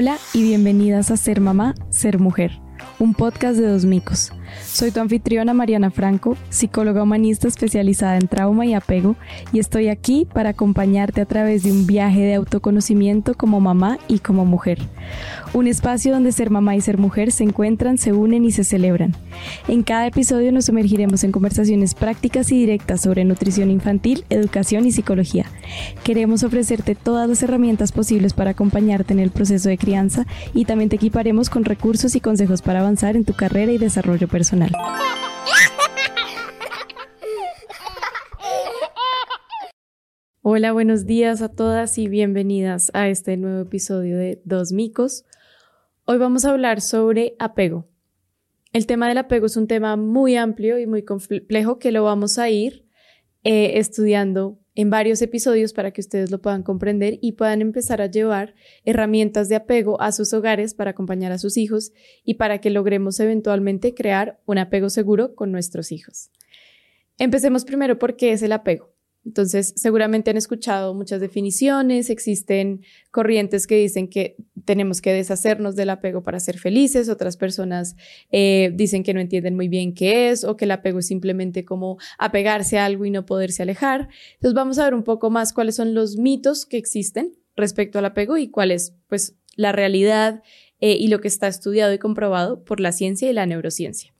Hola y bienvenidas a Ser Mamá, Ser Mujer, un podcast de dos micos. Soy tu anfitriona Mariana Franco, psicóloga humanista especializada en trauma y apego, y estoy aquí para acompañarte a través de un viaje de autoconocimiento como mamá y como mujer. Un espacio donde ser mamá y ser mujer se encuentran, se unen y se celebran. En cada episodio nos sumergiremos en conversaciones prácticas y directas sobre nutrición infantil, educación y psicología. Queremos ofrecerte todas las herramientas posibles para acompañarte en el proceso de crianza y también te equiparemos con recursos y consejos para avanzar en tu carrera y desarrollo personal. Hola, buenos días a todas y bienvenidas a este nuevo episodio de Dos Micos. Hoy vamos a hablar sobre apego. El tema del apego es un tema muy amplio y muy complejo que lo vamos a ir eh, estudiando en varios episodios para que ustedes lo puedan comprender y puedan empezar a llevar herramientas de apego a sus hogares para acompañar a sus hijos y para que logremos eventualmente crear un apego seguro con nuestros hijos. Empecemos primero por qué es el apego. Entonces, seguramente han escuchado muchas definiciones, existen corrientes que dicen que tenemos que deshacernos del apego para ser felices, otras personas eh, dicen que no entienden muy bien qué es o que el apego es simplemente como apegarse a algo y no poderse alejar. Entonces, vamos a ver un poco más cuáles son los mitos que existen respecto al apego y cuál es pues la realidad eh, y lo que está estudiado y comprobado por la ciencia y la neurociencia.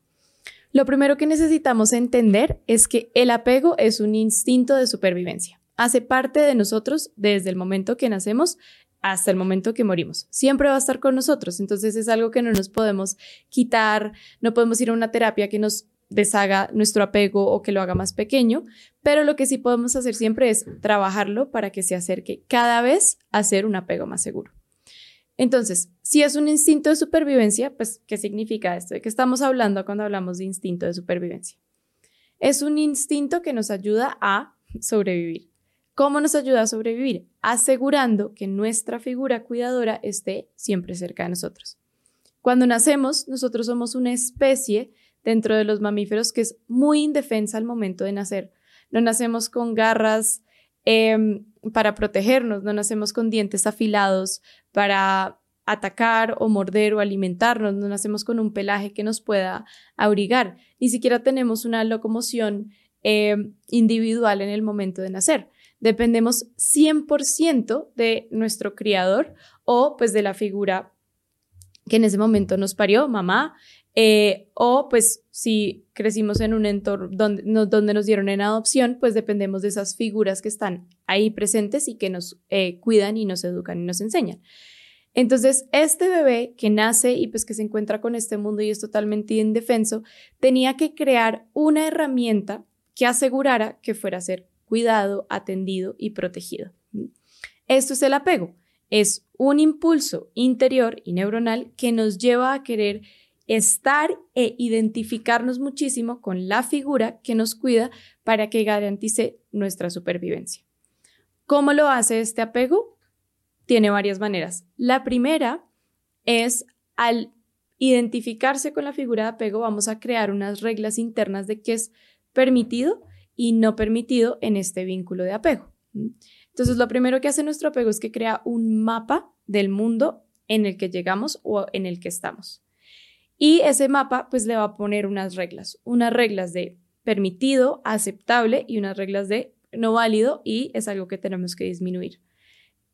Lo primero que necesitamos entender es que el apego es un instinto de supervivencia. Hace parte de nosotros desde el momento que nacemos hasta el momento que morimos. Siempre va a estar con nosotros. Entonces es algo que no nos podemos quitar, no podemos ir a una terapia que nos deshaga nuestro apego o que lo haga más pequeño, pero lo que sí podemos hacer siempre es trabajarlo para que se acerque cada vez a ser un apego más seguro. Entonces, si es un instinto de supervivencia, pues, ¿qué significa esto? ¿De qué estamos hablando cuando hablamos de instinto de supervivencia? Es un instinto que nos ayuda a sobrevivir. ¿Cómo nos ayuda a sobrevivir? Asegurando que nuestra figura cuidadora esté siempre cerca de nosotros. Cuando nacemos, nosotros somos una especie dentro de los mamíferos que es muy indefensa al momento de nacer. No nacemos con garras, Em, para protegernos, no nacemos con dientes afilados para atacar o morder o alimentarnos, no nacemos con un pelaje que nos pueda abrigar, ni siquiera tenemos una locomoción em, individual en el momento de nacer. Dependemos 100% de nuestro criador o pues de la figura que en ese momento nos parió, mamá, eh, o pues si crecimos en un entorno donde, donde, nos dieron en adopción, pues dependemos de esas figuras que están ahí presentes y que nos eh, cuidan y nos educan y nos enseñan. Entonces, este bebé que nace y pues que se encuentra con este mundo y es totalmente indefenso, tenía que crear una herramienta que asegurara que fuera a ser cuidado, atendido y protegido. Esto es el apego. Es un impulso interior y neuronal que nos lleva a querer estar e identificarnos muchísimo con la figura que nos cuida para que garantice nuestra supervivencia. ¿Cómo lo hace este apego? Tiene varias maneras. La primera es al identificarse con la figura de apego, vamos a crear unas reglas internas de qué es permitido y no permitido en este vínculo de apego. Entonces, lo primero que hace nuestro apego es que crea un mapa del mundo en el que llegamos o en el que estamos. Y ese mapa pues le va a poner unas reglas, unas reglas de permitido, aceptable y unas reglas de no válido y es algo que tenemos que disminuir.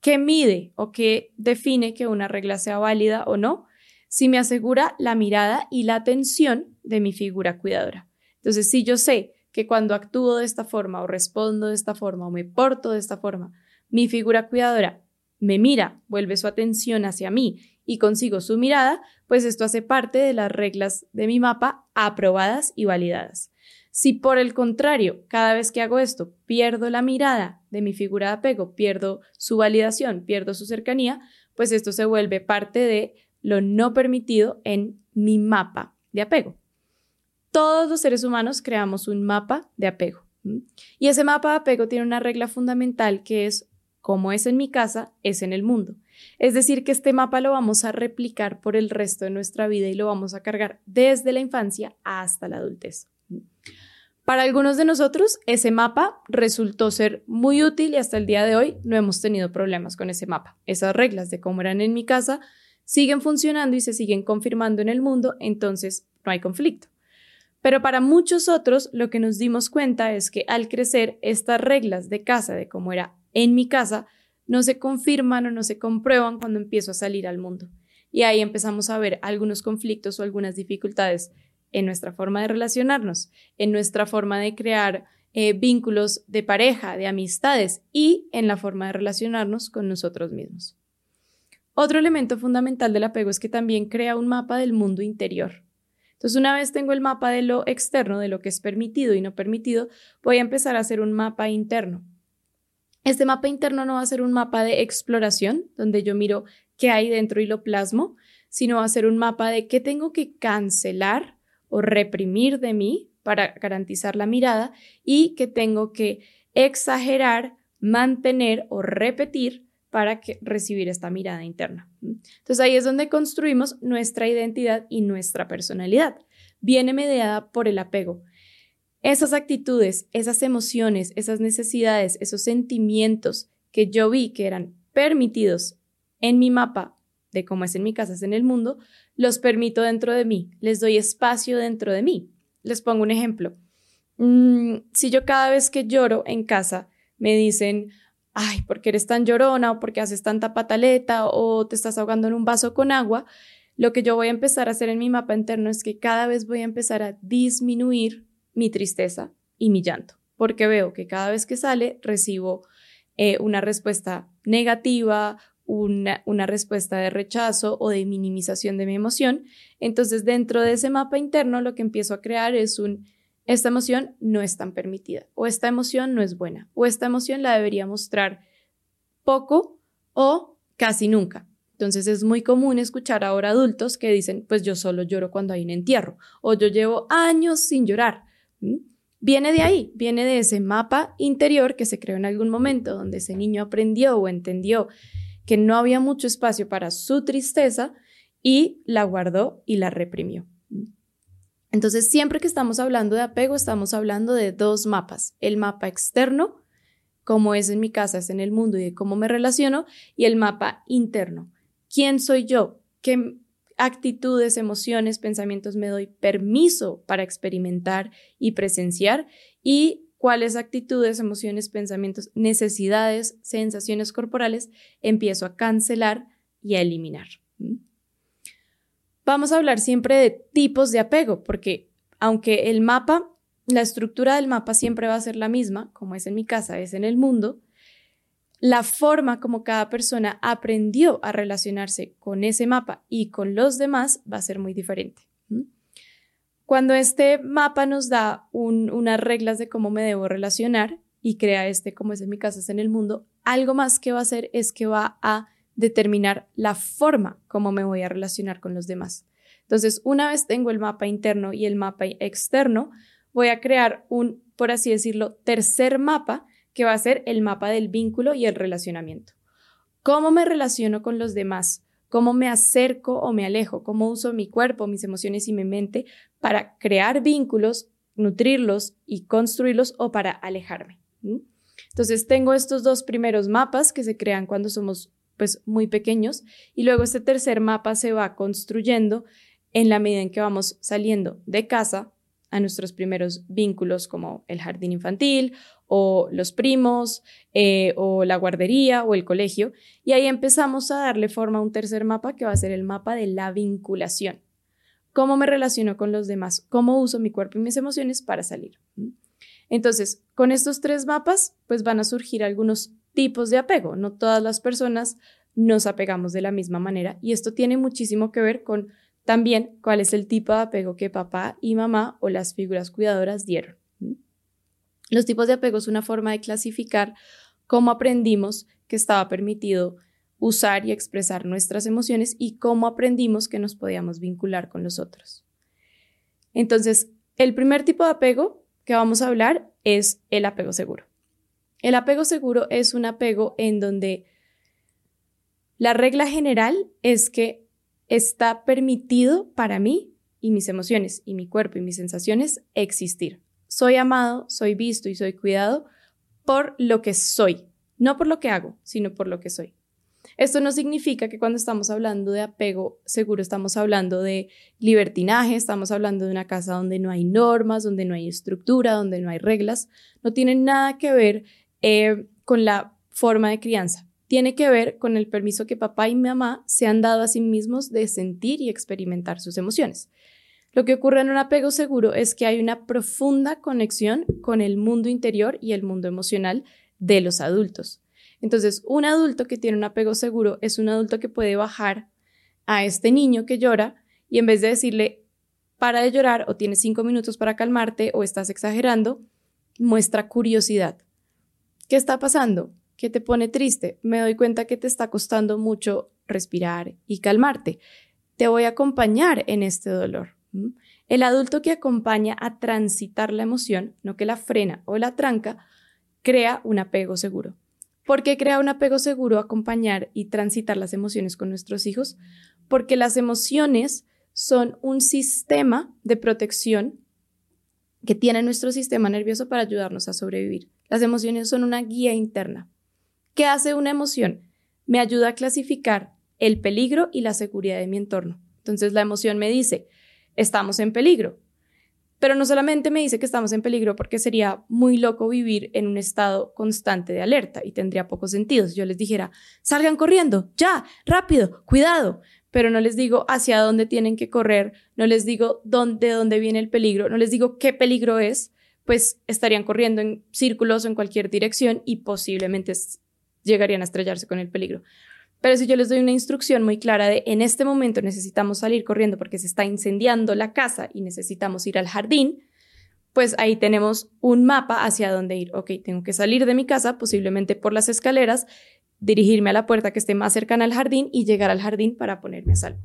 ¿Qué mide o qué define que una regla sea válida o no? Si me asegura la mirada y la atención de mi figura cuidadora. Entonces, si yo sé que cuando actúo de esta forma o respondo de esta forma o me porto de esta forma, mi figura cuidadora me mira, vuelve su atención hacia mí y consigo su mirada, pues esto hace parte de las reglas de mi mapa aprobadas y validadas. Si por el contrario, cada vez que hago esto, pierdo la mirada de mi figura de apego, pierdo su validación, pierdo su cercanía, pues esto se vuelve parte de lo no permitido en mi mapa de apego. Todos los seres humanos creamos un mapa de apego. Y ese mapa de apego tiene una regla fundamental que es como es en mi casa, es en el mundo. Es decir, que este mapa lo vamos a replicar por el resto de nuestra vida y lo vamos a cargar desde la infancia hasta la adultez. Para algunos de nosotros, ese mapa resultó ser muy útil y hasta el día de hoy no hemos tenido problemas con ese mapa. Esas reglas de cómo eran en mi casa siguen funcionando y se siguen confirmando en el mundo, entonces no hay conflicto. Pero para muchos otros lo que nos dimos cuenta es que al crecer estas reglas de casa, de cómo era en mi casa, no se confirman o no se comprueban cuando empiezo a salir al mundo. Y ahí empezamos a ver algunos conflictos o algunas dificultades en nuestra forma de relacionarnos, en nuestra forma de crear eh, vínculos de pareja, de amistades y en la forma de relacionarnos con nosotros mismos. Otro elemento fundamental del apego es que también crea un mapa del mundo interior. Entonces, una vez tengo el mapa de lo externo, de lo que es permitido y no permitido, voy a empezar a hacer un mapa interno. Este mapa interno no va a ser un mapa de exploración, donde yo miro qué hay dentro y lo plasmo, sino va a ser un mapa de qué tengo que cancelar o reprimir de mí para garantizar la mirada y que tengo que exagerar, mantener o repetir para que, recibir esta mirada interna. Entonces ahí es donde construimos nuestra identidad y nuestra personalidad. Viene mediada por el apego. Esas actitudes, esas emociones, esas necesidades, esos sentimientos que yo vi que eran permitidos en mi mapa de cómo es en mi casa, es en el mundo, los permito dentro de mí, les doy espacio dentro de mí. Les pongo un ejemplo. Mm, si yo cada vez que lloro en casa me dicen, ay, ¿por qué eres tan llorona? o ¿por qué haces tanta pataleta? o te estás ahogando en un vaso con agua, lo que yo voy a empezar a hacer en mi mapa interno es que cada vez voy a empezar a disminuir mi tristeza y mi llanto, porque veo que cada vez que sale recibo eh, una respuesta negativa, una, una, respuesta de rechazo o de minimización de mi emoción. Entonces, dentro de ese mapa interno, lo que empiezo a crear es un, esta emoción no es tan permitida, o esta emoción no es buena, o esta emoción la debería mostrar poco o casi nunca. Entonces es muy común escuchar ahora adultos que dicen, pues yo solo lloro cuando hay un entierro, o yo llevo años sin llorar. Viene de ahí, viene de ese mapa interior que se creó en algún momento, donde ese niño aprendió o entendió que no había mucho espacio para su tristeza y la guardó y la reprimió. Entonces, siempre que estamos hablando de apego, estamos hablando de dos mapas. El mapa externo, como es en mi casa, es en el mundo y de cómo me relaciono, y el mapa interno. ¿Quién soy yo? ¿Qué actitudes, emociones, pensamientos me doy permiso para experimentar y presenciar? Y cuáles actitudes, emociones, pensamientos, necesidades, sensaciones corporales empiezo a cancelar y a eliminar. Vamos a hablar siempre de tipos de apego, porque aunque el mapa, la estructura del mapa siempre va a ser la misma, como es en mi casa, es en el mundo, la forma como cada persona aprendió a relacionarse con ese mapa y con los demás va a ser muy diferente. Cuando este mapa nos da unas reglas de cómo me debo relacionar y crea este, como es en mi casa, es en el mundo, algo más que va a hacer es que va a determinar la forma como me voy a relacionar con los demás. Entonces, una vez tengo el mapa interno y el mapa externo, voy a crear un, por así decirlo, tercer mapa que va a ser el mapa del vínculo y el relacionamiento. ¿Cómo me relaciono con los demás? cómo me acerco o me alejo, cómo uso mi cuerpo, mis emociones y mi mente para crear vínculos, nutrirlos y construirlos o para alejarme. Entonces tengo estos dos primeros mapas que se crean cuando somos pues muy pequeños y luego este tercer mapa se va construyendo en la medida en que vamos saliendo de casa a nuestros primeros vínculos como el jardín infantil o los primos eh, o la guardería o el colegio. Y ahí empezamos a darle forma a un tercer mapa que va a ser el mapa de la vinculación. ¿Cómo me relaciono con los demás? ¿Cómo uso mi cuerpo y mis emociones para salir? Entonces, con estos tres mapas, pues van a surgir algunos tipos de apego. No todas las personas nos apegamos de la misma manera y esto tiene muchísimo que ver con también cuál es el tipo de apego que papá y mamá o las figuras cuidadoras dieron. Los tipos de apego es una forma de clasificar cómo aprendimos que estaba permitido usar y expresar nuestras emociones y cómo aprendimos que nos podíamos vincular con los otros. Entonces, el primer tipo de apego que vamos a hablar es el apego seguro. El apego seguro es un apego en donde la regla general es que está permitido para mí y mis emociones y mi cuerpo y mis sensaciones existir soy amado, soy visto y soy cuidado por lo que soy, no por lo que hago, sino por lo que soy. Esto no significa que cuando estamos hablando de apego seguro estamos hablando de libertinaje, estamos hablando de una casa donde no hay normas, donde no hay estructura, donde no hay reglas. No tiene nada que ver eh, con la forma de crianza. Tiene que ver con el permiso que papá y mamá se han dado a sí mismos de sentir y experimentar sus emociones. Lo que ocurre en un apego seguro es que hay una profunda conexión con el mundo interior y el mundo emocional de los adultos. Entonces, un adulto que tiene un apego seguro es un adulto que puede bajar a este niño que llora y en vez de decirle, para de llorar o tienes cinco minutos para calmarte o estás exagerando, muestra curiosidad. ¿Qué está pasando? ¿Qué te pone triste? Me doy cuenta que te está costando mucho respirar y calmarte. Te voy a acompañar en este dolor. El adulto que acompaña a transitar la emoción, no que la frena o la tranca, crea un apego seguro. ¿Por qué crea un apego seguro acompañar y transitar las emociones con nuestros hijos? Porque las emociones son un sistema de protección que tiene nuestro sistema nervioso para ayudarnos a sobrevivir. Las emociones son una guía interna. ¿Qué hace una emoción? Me ayuda a clasificar el peligro y la seguridad de mi entorno. Entonces la emoción me dice, estamos en peligro. Pero no solamente me dice que estamos en peligro porque sería muy loco vivir en un estado constante de alerta y tendría pocos sentidos. Yo les dijera, salgan corriendo, ya, rápido, cuidado. Pero no les digo hacia dónde tienen que correr, no les digo dónde, de dónde viene el peligro, no les digo qué peligro es, pues estarían corriendo en círculos o en cualquier dirección y posiblemente llegarían a estrellarse con el peligro. Pero si yo les doy una instrucción muy clara de en este momento necesitamos salir corriendo porque se está incendiando la casa y necesitamos ir al jardín, pues ahí tenemos un mapa hacia dónde ir. Ok, tengo que salir de mi casa, posiblemente por las escaleras, dirigirme a la puerta que esté más cercana al jardín y llegar al jardín para ponerme a salvo.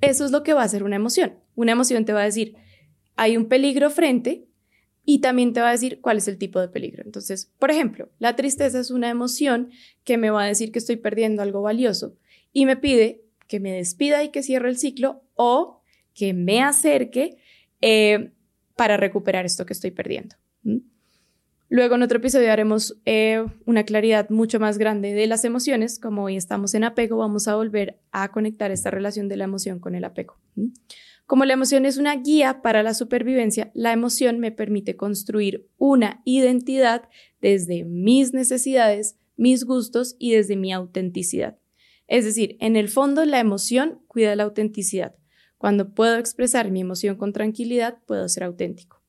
Eso es lo que va a hacer una emoción. Una emoción te va a decir, hay un peligro frente, y también te va a decir cuál es el tipo de peligro. Entonces, por ejemplo, la tristeza es una emoción que me va a decir que estoy perdiendo algo valioso y me pide que me despida y que cierre el ciclo o que me acerque eh, para recuperar esto que estoy perdiendo. Luego en otro episodio haremos eh, una claridad mucho más grande de las emociones. Como hoy estamos en apego, vamos a volver a conectar esta relación de la emoción con el apego. Como la emoción es una guía para la supervivencia, la emoción me permite construir una identidad desde mis necesidades, mis gustos y desde mi autenticidad. Es decir, en el fondo la emoción cuida la autenticidad. Cuando puedo expresar mi emoción con tranquilidad, puedo ser auténtico.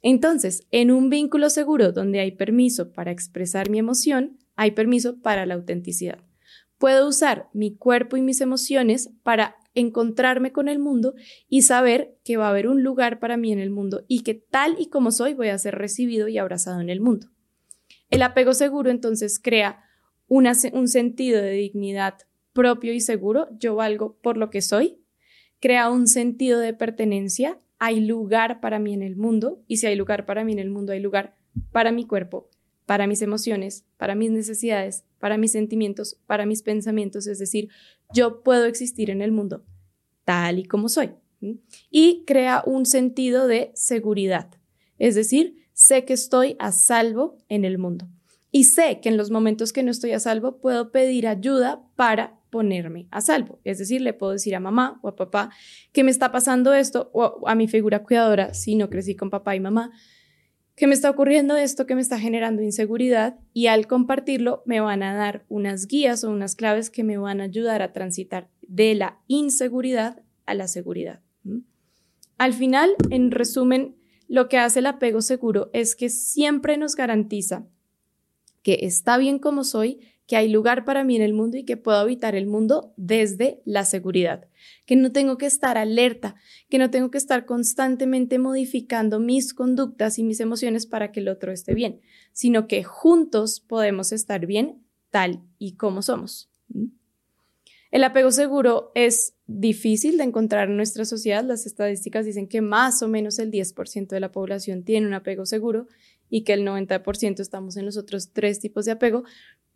Entonces, en un vínculo seguro donde hay permiso para expresar mi emoción, hay permiso para la autenticidad. Puedo usar mi cuerpo y mis emociones para encontrarme con el mundo y saber que va a haber un lugar para mí en el mundo y que tal y como soy voy a ser recibido y abrazado en el mundo. El apego seguro entonces crea un sentido de dignidad propio y seguro, yo valgo por lo que soy, crea un sentido de pertenencia, hay lugar para mí en el mundo y si hay lugar para mí en el mundo hay lugar para mi cuerpo, para mis emociones, para mis necesidades, para mis sentimientos, para mis pensamientos, es decir, yo puedo existir en el mundo tal y como soy. Y crea un sentido de seguridad, es decir, sé que estoy a salvo en el mundo. Y sé que en los momentos que no estoy a salvo puedo pedir ayuda para ponerme a salvo. Es decir, le puedo decir a mamá o a papá que me está pasando esto, o a mi figura cuidadora, si no crecí con papá y mamá, que me está ocurriendo esto que me está generando inseguridad y al compartirlo me van a dar unas guías o unas claves que me van a ayudar a transitar de la inseguridad a la seguridad. Al final, en resumen, lo que hace el apego seguro es que siempre nos garantiza que está bien como soy, que hay lugar para mí en el mundo y que puedo habitar el mundo desde la seguridad, que no tengo que estar alerta, que no tengo que estar constantemente modificando mis conductas y mis emociones para que el otro esté bien, sino que juntos podemos estar bien tal y como somos. El apego seguro es difícil de encontrar en nuestra sociedad. Las estadísticas dicen que más o menos el 10% de la población tiene un apego seguro y que el 90% estamos en los otros tres tipos de apego,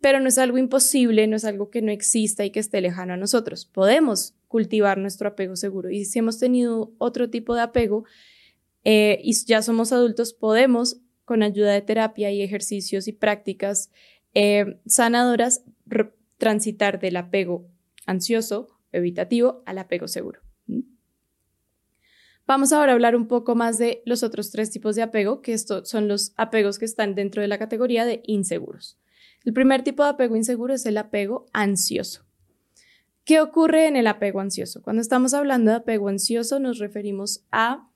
pero no es algo imposible, no es algo que no exista y que esté lejano a nosotros. Podemos cultivar nuestro apego seguro y si hemos tenido otro tipo de apego eh, y ya somos adultos, podemos, con ayuda de terapia y ejercicios y prácticas eh, sanadoras, transitar del apego ansioso, evitativo, al apego seguro. Vamos ahora a hablar un poco más de los otros tres tipos de apego, que estos son los apegos que están dentro de la categoría de inseguros. El primer tipo de apego inseguro es el apego ansioso. ¿Qué ocurre en el apego ansioso? Cuando estamos hablando de apego ansioso nos referimos a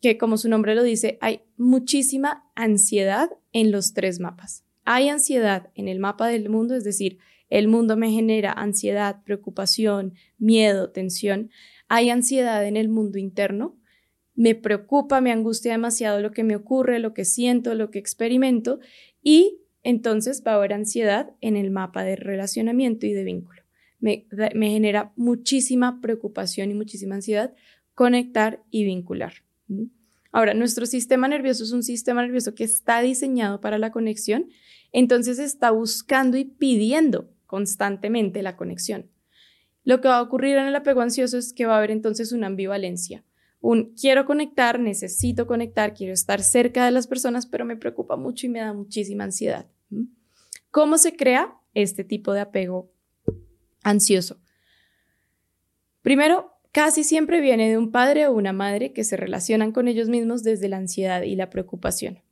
que, como su nombre lo dice, hay muchísima ansiedad en los tres mapas. Hay ansiedad en el mapa del mundo, es decir, el mundo me genera ansiedad, preocupación, miedo, tensión. Hay ansiedad en el mundo interno. Me preocupa, me angustia demasiado lo que me ocurre, lo que siento, lo que experimento. Y entonces va a haber ansiedad en el mapa de relacionamiento y de vínculo. Me, genera muchísima preocupación y muchísima ansiedad conectar y vincular. Ahora, nuestro sistema nervioso es un sistema nervioso que está diseñado para la conexión, entonces está buscando y pidiendo constantemente la conexión. Lo que va a ocurrir en el apego ansioso es que va a haber entonces una ambivalencia. Un quiero conectar, necesito conectar, quiero estar cerca de las personas, pero me preocupa mucho y me da muchísima ansiedad. ¿Cómo se crea este tipo de apego ansioso? Primero, casi siempre viene de un padre o una madre que se relacionan con ellos mismos desde la ansiedad y la preocupación.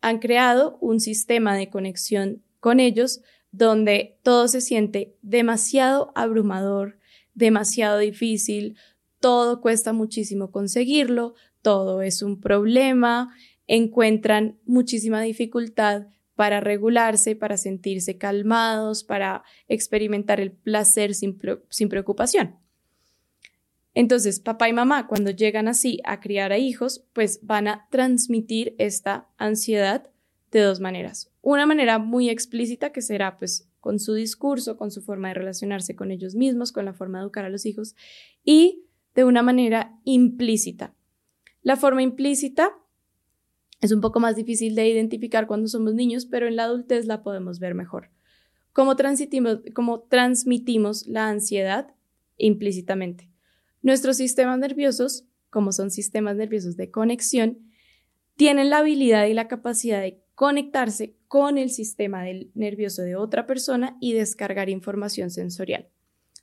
Han creado un sistema de conexión con ellos donde todo se siente demasiado abrumador, demasiado difícil, todo cuesta muchísimo conseguirlo, todo es un problema, encuentran muchísima dificultad para regularse, para sentirse calmados, para experimentar el placer sin, preocupación. Entonces, papá y mamá, cuando llegan así a criar a hijos, pues van a transmitir esta ansiedad de dos maneras. Una manera muy explícita que será pues con su discurso, con su forma de relacionarse con ellos mismos, con la forma de educar a los hijos y de una manera implícita. La forma implícita es un poco más difícil de identificar cuando somos niños, pero en la adultez la podemos ver mejor. ¿Cómo, transmitimos la ansiedad implícitamente? Nuestros sistemas nerviosos, como son sistemas nerviosos de conexión, tienen la habilidad y la capacidad de conectarse con el sistema nervioso de otra persona y descargar información sensorial.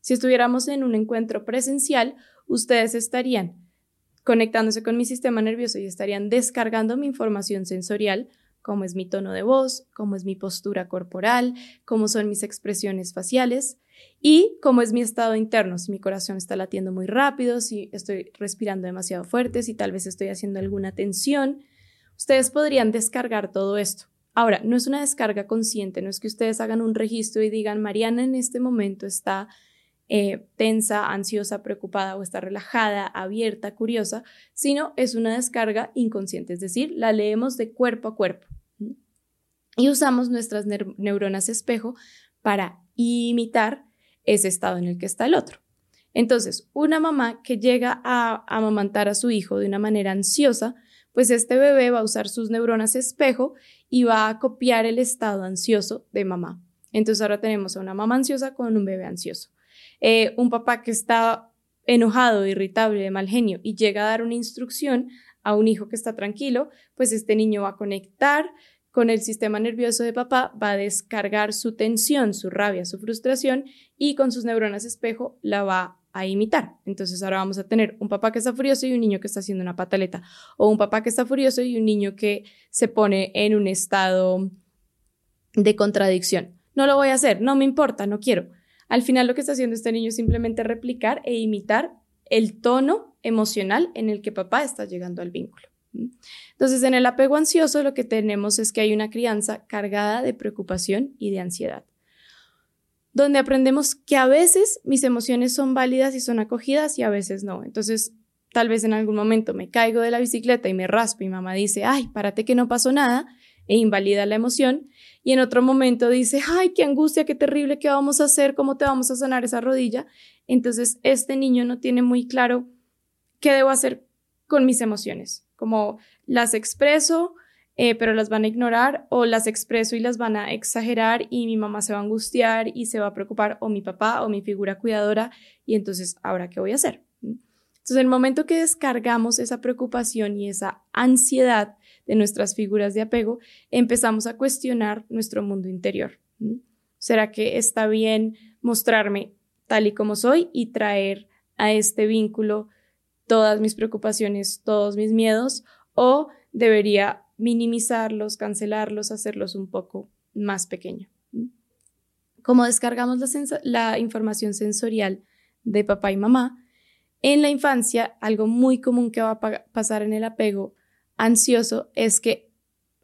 Si estuviéramos en un encuentro presencial, ustedes estarían conectándose con mi sistema nervioso y estarían descargando mi información sensorial, como es mi tono de voz, cómo es mi postura corporal, cómo son mis expresiones faciales y cómo es mi estado interno, si mi corazón está latiendo muy rápido, si estoy respirando demasiado fuerte, si tal vez estoy haciendo alguna tensión, Ustedes podrían descargar todo esto. Ahora, no es una descarga consciente, no es que ustedes hagan un registro y digan, Mariana en este momento está eh, tensa, ansiosa, preocupada o está relajada, abierta, curiosa, sino es una descarga inconsciente, es decir, la leemos de cuerpo a cuerpo. Y usamos nuestras neuronas espejo para imitar ese estado en el que está el otro. Entonces, una mamá que llega a amamantar a su hijo de una manera ansiosa, pues este bebé va a usar sus neuronas espejo y va a copiar el estado ansioso de mamá. Entonces ahora tenemos a una mamá ansiosa con un bebé ansioso. Eh, un papá que está enojado, irritable, de mal genio y llega a dar una instrucción a un hijo que está tranquilo, pues este niño va a conectar con el sistema nervioso de papá, va a descargar su tensión, su rabia, su frustración y con sus neuronas espejo la va a imitar. Entonces ahora vamos a tener un papá que está furioso y un niño que está haciendo una pataleta, o un papá que está furioso y un niño que se pone en un estado de contradicción. No lo voy a hacer, no me importa, no quiero. Al final lo que está haciendo este niño es simplemente replicar e imitar el tono emocional en el que papá está llegando al vínculo. Entonces, en el apego ansioso lo que tenemos es que hay una crianza cargada de preocupación y de ansiedad donde aprendemos que a veces mis emociones son válidas y son acogidas y a veces no. Entonces, tal vez en algún momento me caigo de la bicicleta y me raspo y mamá dice, ay, párate que no pasó nada, e invalida la emoción. Y en otro momento dice, ay, qué angustia, qué terrible, ¿qué vamos a hacer? ¿Cómo te vamos a sanar esa rodilla? Entonces, este niño no tiene muy claro qué debo hacer con mis emociones, como las expreso, eh, pero las van a ignorar o las expreso y las van a exagerar y mi mamá se va a angustiar y se va a preocupar o mi papá o mi figura cuidadora y entonces, ¿ahora qué voy a hacer? Entonces, en el momento que descargamos esa preocupación y esa ansiedad de nuestras figuras de apego, empezamos a cuestionar nuestro mundo interior. ¿Será que está bien mostrarme tal y como soy y traer a este vínculo todas mis preocupaciones, todos mis miedos? ¿O debería minimizarlos, cancelarlos, hacerlos un poco más pequeño? Como descargamos la, información sensorial de papá y mamá, en la infancia, algo muy común que va a pasar en el apego ansioso es que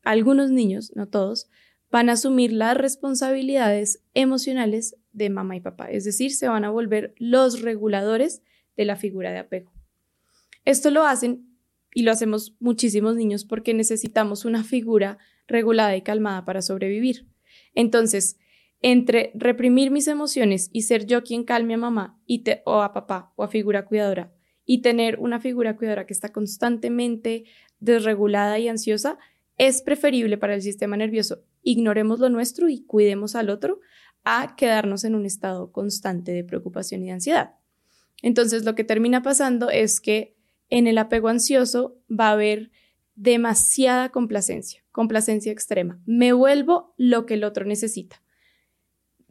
algunos niños, no todos, van a asumir las responsabilidades emocionales de mamá y papá, es decir, se van a volver los reguladores de la figura de apego. Esto lo hacen y lo hacemos muchísimos niños porque necesitamos una figura regulada y calmada para sobrevivir. Entonces, entre reprimir mis emociones y ser yo quien calme a mamá y o a papá o a figura cuidadora y tener una figura cuidadora que está constantemente desregulada y ansiosa, es preferible para el sistema nervioso. Ignoremos lo nuestro y cuidemos al otro a quedarnos en un estado constante de preocupación y de ansiedad. Entonces, lo que termina pasando es que en el apego ansioso va a haber demasiada complacencia, complacencia extrema. Me vuelvo lo que el otro necesita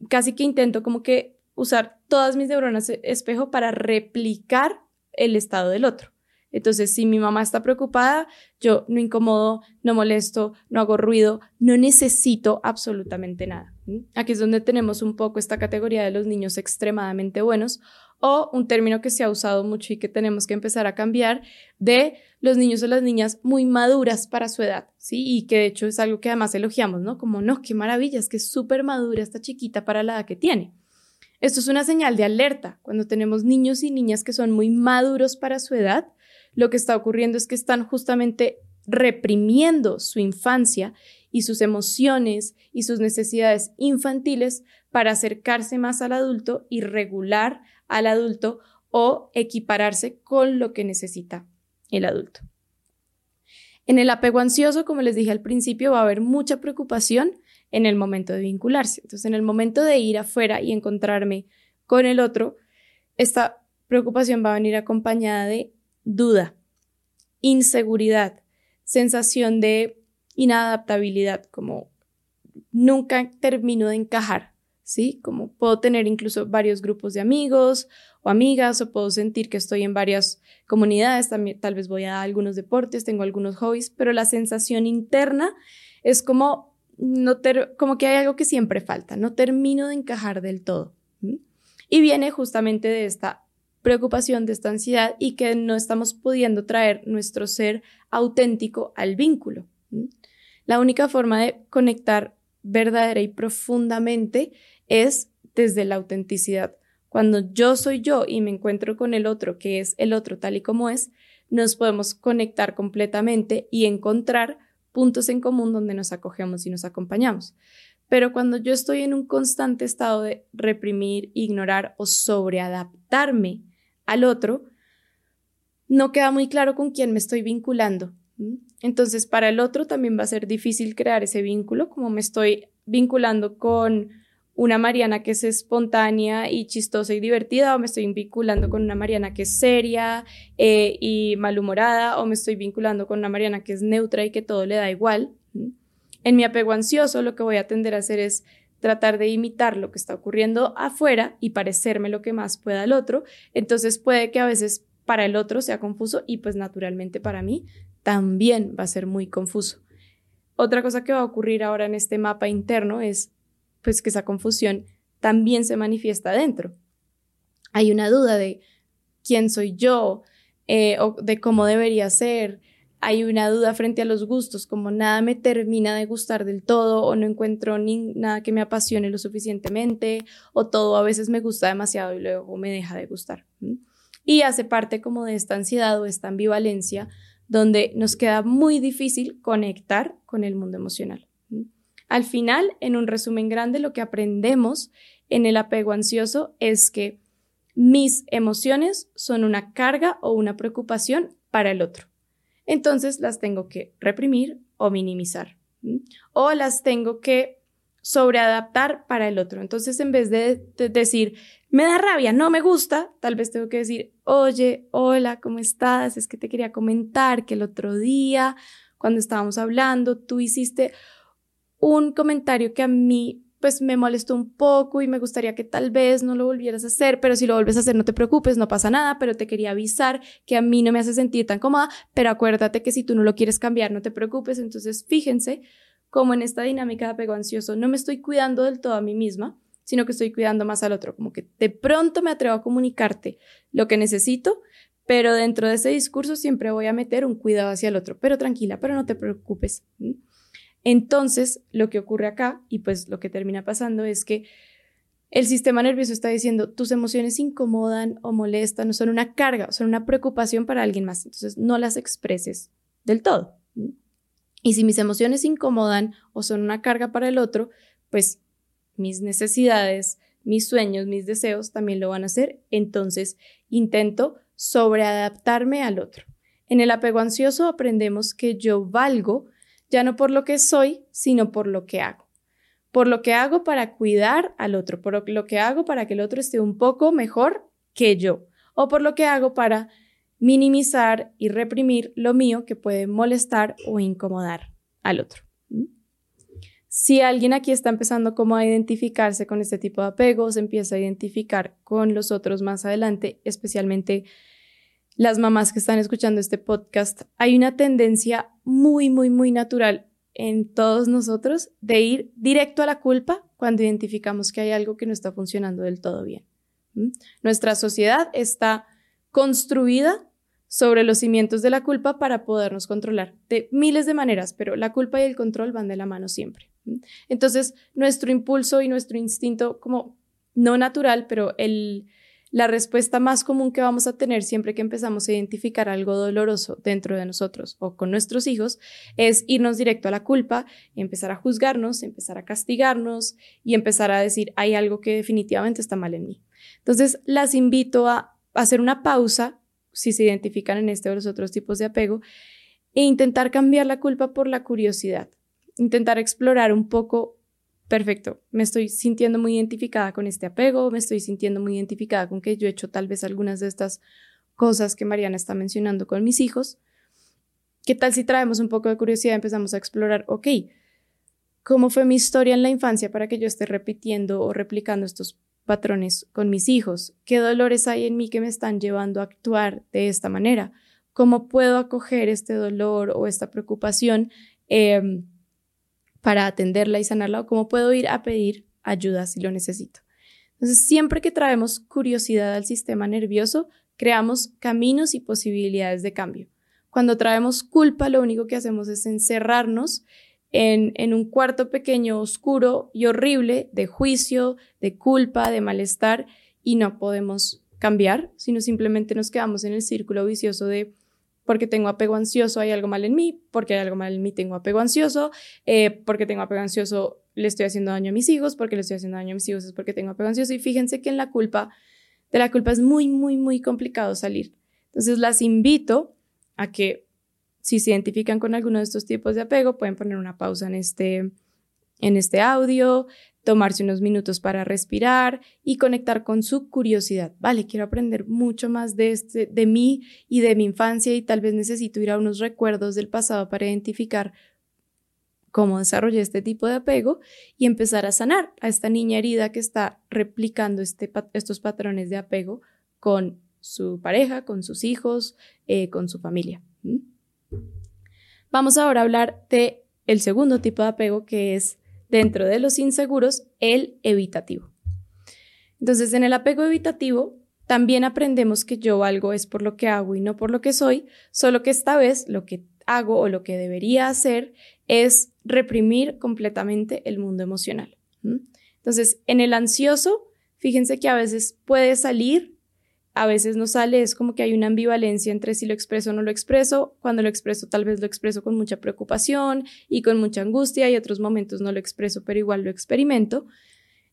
casi que intento como que usar todas mis neuronas espejo para replicar el estado del otro. Entonces, si mi mamá está preocupada, yo no incomodo, no molesto, no hago ruido, no necesito absolutamente nada. Aquí es donde tenemos un poco esta categoría de los niños extremadamente buenos o un término que se ha usado mucho y que tenemos que empezar a cambiar de los niños o las niñas muy maduras para su edad, ¿sí? Y que de hecho es algo que además elogiamos, ¿no? Como, no, qué maravilla, es que es súper madura esta chiquita para la edad que tiene. Esto es una señal de alerta. Cuando tenemos niños y niñas que son muy maduros para su edad, lo que está ocurriendo es que están justamente reprimiendo su infancia y sus emociones y sus necesidades infantiles para acercarse más al adulto y regular al adulto o equipararse con lo que necesita el adulto. En el apego ansioso, como les dije al principio, va a haber mucha preocupación en el momento de vincularse. Entonces, en el momento de ir afuera y encontrarme con el otro, esta preocupación va a venir acompañada de duda, inseguridad, sensación de inadaptabilidad, como nunca termino de encajar, ¿sí? Como puedo tener incluso varios grupos de amigos o amigas o puedo sentir que estoy en varias comunidades, también tal vez voy a algunos deportes, tengo algunos hobbies, pero la sensación interna es como no como que hay algo que siempre falta, no termino de encajar del todo. Y viene justamente de esta preocupación, de esta ansiedad y que no estamos pudiendo traer nuestro ser auténtico al vínculo. La única forma de conectar verdadera y profundamente es desde la autenticidad. Cuando yo soy yo y me encuentro con el otro, que es el otro tal y como es, nos podemos conectar completamente y encontrar puntos en común donde nos acogemos y nos acompañamos. Pero cuando yo estoy en un constante estado de reprimir, ignorar o sobreadaptarme al otro, no queda muy claro con quién me estoy vinculando. Entonces, para el otro también va a ser difícil crear ese vínculo, como me estoy vinculando con una Mariana que es espontánea y chistosa y divertida, o me estoy vinculando con una Mariana que es seria eh, y malhumorada, o me estoy vinculando con una Mariana que es neutra y que todo le da igual. En mi apego ansioso, lo que voy a tender a hacer es tratar de imitar lo que está ocurriendo afuera y parecerme lo que más pueda al otro. Entonces puede que a veces para el otro sea confuso y pues naturalmente para mí también va a ser muy confuso. Otra cosa que va a ocurrir ahora en este mapa interno es pues que esa confusión también se manifiesta adentro. Hay una duda de quién soy yo eh, o de cómo debería ser. Hay una duda frente a los gustos, como nada me termina de gustar del todo o no encuentro ni nada que me apasione lo suficientemente o todo a veces me gusta demasiado y luego me deja de gustar. Y hace parte como de esta ansiedad o esta ambivalencia donde nos queda muy difícil conectar con el mundo emocional. Al final, en un resumen grande, lo que aprendemos en el apego ansioso es que mis emociones son una carga o una preocupación para el otro. Entonces las tengo que reprimir o minimizar. O las tengo que sobreadaptar para el otro. Entonces, en vez de, decir, me da rabia, no me gusta, tal vez tengo que decir, oye, hola, ¿cómo estás? Es que te quería comentar que el otro día, cuando estábamos hablando, tú hiciste un comentario que a mí pues me molestó un poco y me gustaría que tal vez no lo volvieras a hacer, pero si lo vuelves a hacer no te preocupes, no pasa nada, pero te quería avisar que a mí no me hace sentir tan cómoda, pero acuérdate que si tú no lo quieres cambiar, no te preocupes. Entonces, fíjense cómo en esta dinámica de apego ansioso no me estoy cuidando del todo a mí misma, sino que estoy cuidando más al otro, como que de pronto me atrevo a comunicarte lo que necesito, pero dentro de ese discurso siempre voy a meter un cuidado hacia el otro, pero tranquila, pero no te preocupes. Entonces, lo que ocurre acá, y pues lo que termina pasando es que el sistema nervioso está diciendo, tus emociones incomodan o molestan, no son una carga, son una preocupación para alguien más, entonces no las expreses del todo. Y si mis emociones incomodan o son una carga para el otro, pues mis necesidades, mis sueños, mis deseos también lo van a hacer, entonces intento sobreadaptarme al otro. En el apego ansioso aprendemos que yo valgo ya no por lo que soy, sino por lo que hago. Por lo que hago para cuidar al otro, por lo que hago para que el otro esté un poco mejor que yo, o por lo que hago para minimizar y reprimir lo mío que puede molestar o incomodar al otro. Si alguien aquí está empezando a identificarse con este tipo de apegos, empieza a identificar con los otros más adelante, especialmente las mamás que están escuchando este podcast, hay una tendencia muy, muy, muy natural en todos nosotros de ir directo a la culpa cuando identificamos que hay algo que no está funcionando del todo bien. Nuestra sociedad está construida sobre los cimientos de la culpa para podernos controlar de miles de maneras, pero la culpa y el control van de la mano siempre. Entonces, nuestro impulso y nuestro instinto como no natural, pero el, la respuesta más común que vamos a tener siempre que empezamos a identificar algo doloroso dentro de nosotros o con nuestros hijos es irnos directo a la culpa, empezar a juzgarnos, empezar a castigarnos y empezar a decir hay algo que definitivamente está mal en mí. Entonces, las invito a hacer una pausa si se identifican en este o los otros tipos de apego e intentar cambiar la culpa por la curiosidad, intentar explorar un poco perfecto, me estoy sintiendo muy identificada con este apego, me estoy sintiendo muy identificada con que yo he hecho tal vez algunas de estas cosas que Mariana está mencionando con mis hijos. ¿Qué tal si traemos un poco de curiosidad y empezamos a explorar, ok, cómo fue mi historia en la infancia para que yo esté repitiendo o replicando estos patrones con mis hijos? ¿Qué dolores hay en mí que me están llevando a actuar de esta manera? ¿Cómo puedo acoger este dolor o esta preocupación? Eh, para atenderla y sanarla o cómo puedo ir a pedir ayuda si lo necesito. Entonces, siempre que traemos curiosidad al sistema nervioso, creamos caminos y posibilidades de cambio. Cuando traemos culpa, lo único que hacemos es encerrarnos en, en, un cuarto pequeño, oscuro y horrible de juicio, de culpa, de malestar, y no podemos cambiar, sino simplemente nos quedamos en el círculo vicioso de porque tengo apego ansioso hay algo mal en mí, porque hay algo mal en mí tengo apego ansioso, eh, porque tengo apego ansioso le estoy haciendo daño a mis hijos, porque le estoy haciendo daño a mis hijos es porque tengo apego ansioso y fíjense que en la culpa, de la culpa es muy, muy, muy complicado salir. Entonces las invito a que si se identifican con alguno de estos tipos de apego, pueden poner una pausa en este, en este audio, tomarse unos minutos para respirar y conectar con su curiosidad. Vale, quiero aprender mucho más de, este, de mí y de mi infancia y tal vez necesito ir a unos recuerdos del pasado para identificar cómo desarrollé este tipo de apego y empezar a sanar a esta niña herida que está replicando este, estos patrones de apego con su pareja, con sus hijos, eh, con su familia. Vamos ahora a hablar de el segundo tipo de apego que es dentro de los inseguros, el evitativo. Entonces, en el apego evitativo, también aprendemos que yo valgo es por lo que hago y no por lo que soy, solo que esta vez lo que hago o lo que debería hacer es reprimir completamente el mundo emocional. Entonces, en el ansioso, fíjense que a veces puede salir a veces no sale, es como que hay una ambivalencia entre si lo expreso o no lo expreso. Cuando lo expreso, tal vez lo expreso con mucha preocupación y con mucha angustia y otros momentos no lo expreso, pero igual lo experimento.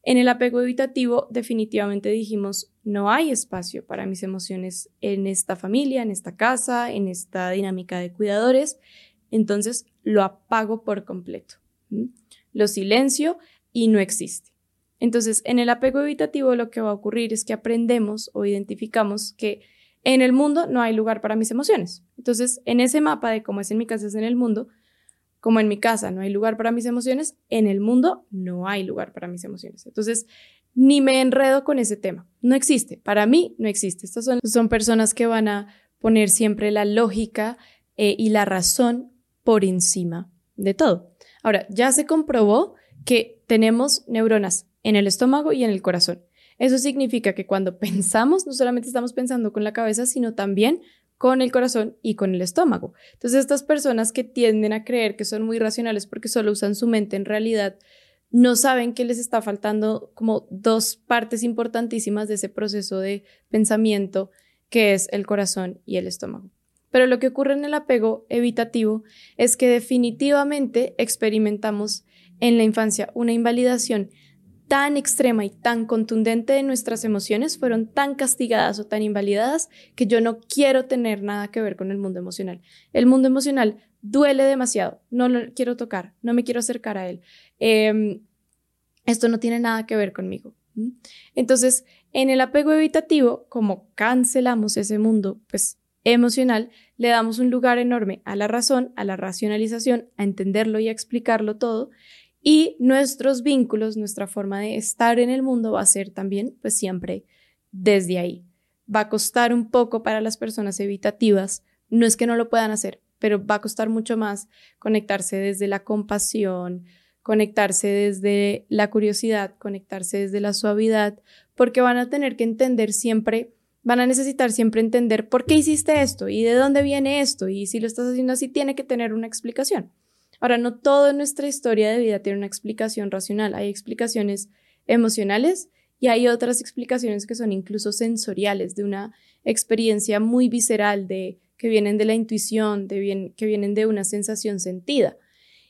En el apego evitativo, definitivamente dijimos, no hay espacio para mis emociones en esta familia, en esta casa, en esta dinámica de cuidadores. Entonces, lo apago por completo. Lo silencio y no existe. Entonces, en el apego evitativo lo que va a ocurrir es que aprendemos o identificamos que en el mundo no hay lugar para mis emociones. Entonces, en ese mapa de cómo es en mi casa, es en el mundo, como en mi casa no hay lugar para mis emociones, en el mundo no hay lugar para mis emociones. Entonces, ni me enredo con ese tema. No existe. Para mí no existe. Estas son, son personas que van a poner siempre la lógica eh, y la razón por encima de todo. Ahora, ya se comprobó que tenemos neuronas en el estómago y en el corazón. Eso significa que cuando pensamos, no solamente estamos pensando con la cabeza, sino también con el corazón y con el estómago. Entonces, estas personas que tienden a creer que son muy racionales porque solo usan su mente, en realidad no saben que les está faltando como dos partes importantísimas de ese proceso de pensamiento, que es el corazón y el estómago. Pero lo que ocurre en el apego evitativo es que definitivamente experimentamos en la infancia una invalidación tan extrema y tan contundente de nuestras emociones, fueron tan castigadas o tan invalidadas que yo no quiero tener nada que ver con el mundo emocional. El mundo emocional duele demasiado, no lo quiero tocar, no me quiero acercar a él. Em, esto no tiene nada que ver conmigo. Entonces, en el apego evitativo, como cancelamos ese mundo, pues emocional, le damos un lugar enorme a la razón, a la racionalización, a entenderlo y a explicarlo todo. Y nuestros vínculos, nuestra forma de estar en el mundo va a ser también, pues siempre desde ahí. Va a costar un poco para las personas evitativas, no es que no lo puedan hacer, pero va a costar mucho más conectarse desde la compasión, conectarse desde la curiosidad, conectarse desde la suavidad, porque van a tener que entender siempre, van a necesitar siempre entender por qué hiciste esto y de dónde viene esto y si lo estás haciendo así tiene que tener una explicación. Ahora, no toda nuestra historia de vida tiene una explicación racional, hay explicaciones emocionales y hay otras explicaciones que son incluso sensoriales, de una experiencia muy visceral, de que vienen de la intuición, de que vienen de una sensación sentida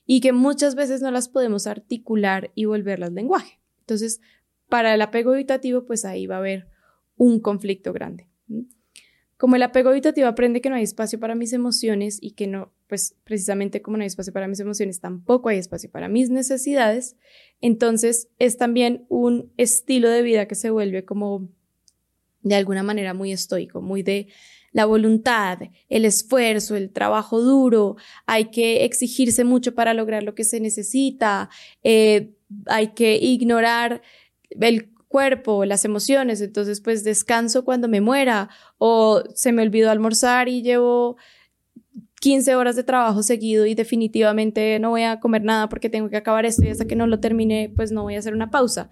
y que muchas veces no las podemos articular y volverlas lenguaje. Entonces, para el apego evitativo, pues ahí va a haber un conflicto grande. Como el apego evitativo aprende que no hay espacio para mis emociones y que no, pues precisamente como no hay espacio para mis emociones, tampoco hay espacio para mis necesidades, entonces es también un estilo de vida que se vuelve como de alguna manera muy estoico, muy de la voluntad, el esfuerzo, el trabajo duro, hay que exigirse mucho para lograr lo que se necesita, eh, hay que ignorar el cuerpo, las emociones, entonces pues descanso cuando me muera o se me olvidó almorzar y llevo 15 horas de trabajo seguido y definitivamente no voy a comer nada porque tengo que acabar esto y hasta que no lo termine pues no voy a hacer una pausa.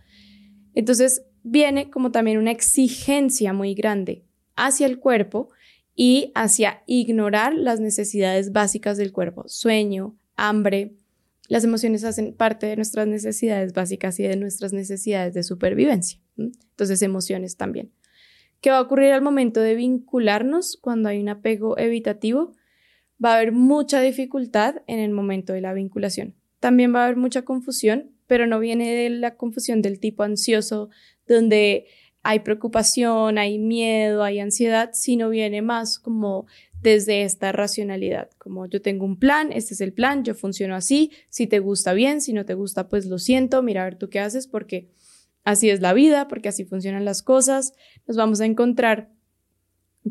Entonces viene como también una exigencia muy grande hacia el cuerpo y hacia ignorar las necesidades básicas del cuerpo, sueño, hambre. Las emociones hacen parte de nuestras necesidades básicas y de nuestras necesidades de supervivencia. Entonces, emociones también. ¿Qué va a ocurrir al momento de vincularnos cuando hay un apego evitativo? Va a haber mucha dificultad en el momento de la vinculación. También va a haber mucha confusión, pero no viene de la confusión del tipo ansioso, donde hay preocupación, hay miedo, hay ansiedad, sino viene más como desde esta racionalidad, como yo tengo un plan, este es el plan, yo funciono así, si te gusta bien, si no te gusta, pues lo siento, mira a ver tú qué haces, porque así es la vida, porque así funcionan las cosas, nos vamos a encontrar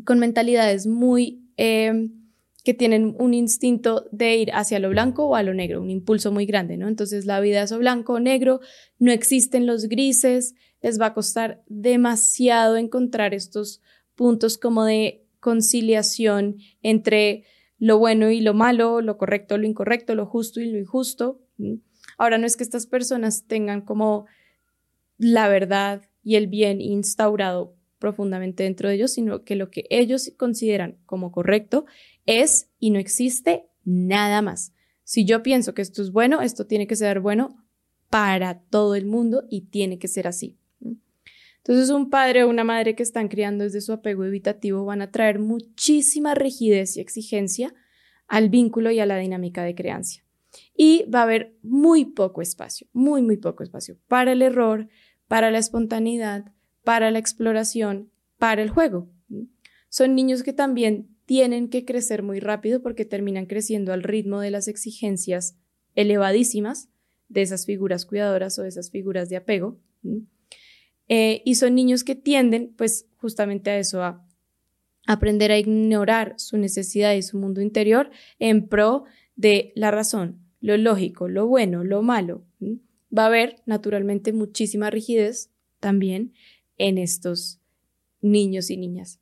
con mentalidades muy eh, que tienen un instinto de ir hacia lo blanco o a lo negro, un impulso muy grande, ¿no? Entonces la vida es o blanco o negro, no existen los grises, les va a costar demasiado encontrar estos puntos como de conciliación entre lo bueno y lo malo, lo correcto, lo incorrecto, lo justo y lo injusto. Ahora no es que estas personas tengan como la verdad y el bien instaurado profundamente dentro de ellos, sino que lo que ellos consideran como correcto es y no existe nada más. Si yo pienso que esto es bueno, esto tiene que ser bueno para todo el mundo y tiene que ser así. Entonces un padre o una madre que están criando desde su apego evitativo van a traer muchísima rigidez y exigencia al vínculo y a la dinámica de crianza. Y va a haber muy poco espacio, muy, muy poco espacio para el error, para la espontaneidad, para la exploración, para el juego. Son niños que también tienen que crecer muy rápido porque terminan creciendo al ritmo de las exigencias elevadísimas de esas figuras cuidadoras o de esas figuras de apego. Eh, y son niños que tienden, pues, justamente a eso, a aprender a ignorar su necesidad y su mundo interior en pro de la razón, lo lógico, lo bueno, lo malo. Va a haber naturalmente muchísima rigidez también en estos niños y niñas.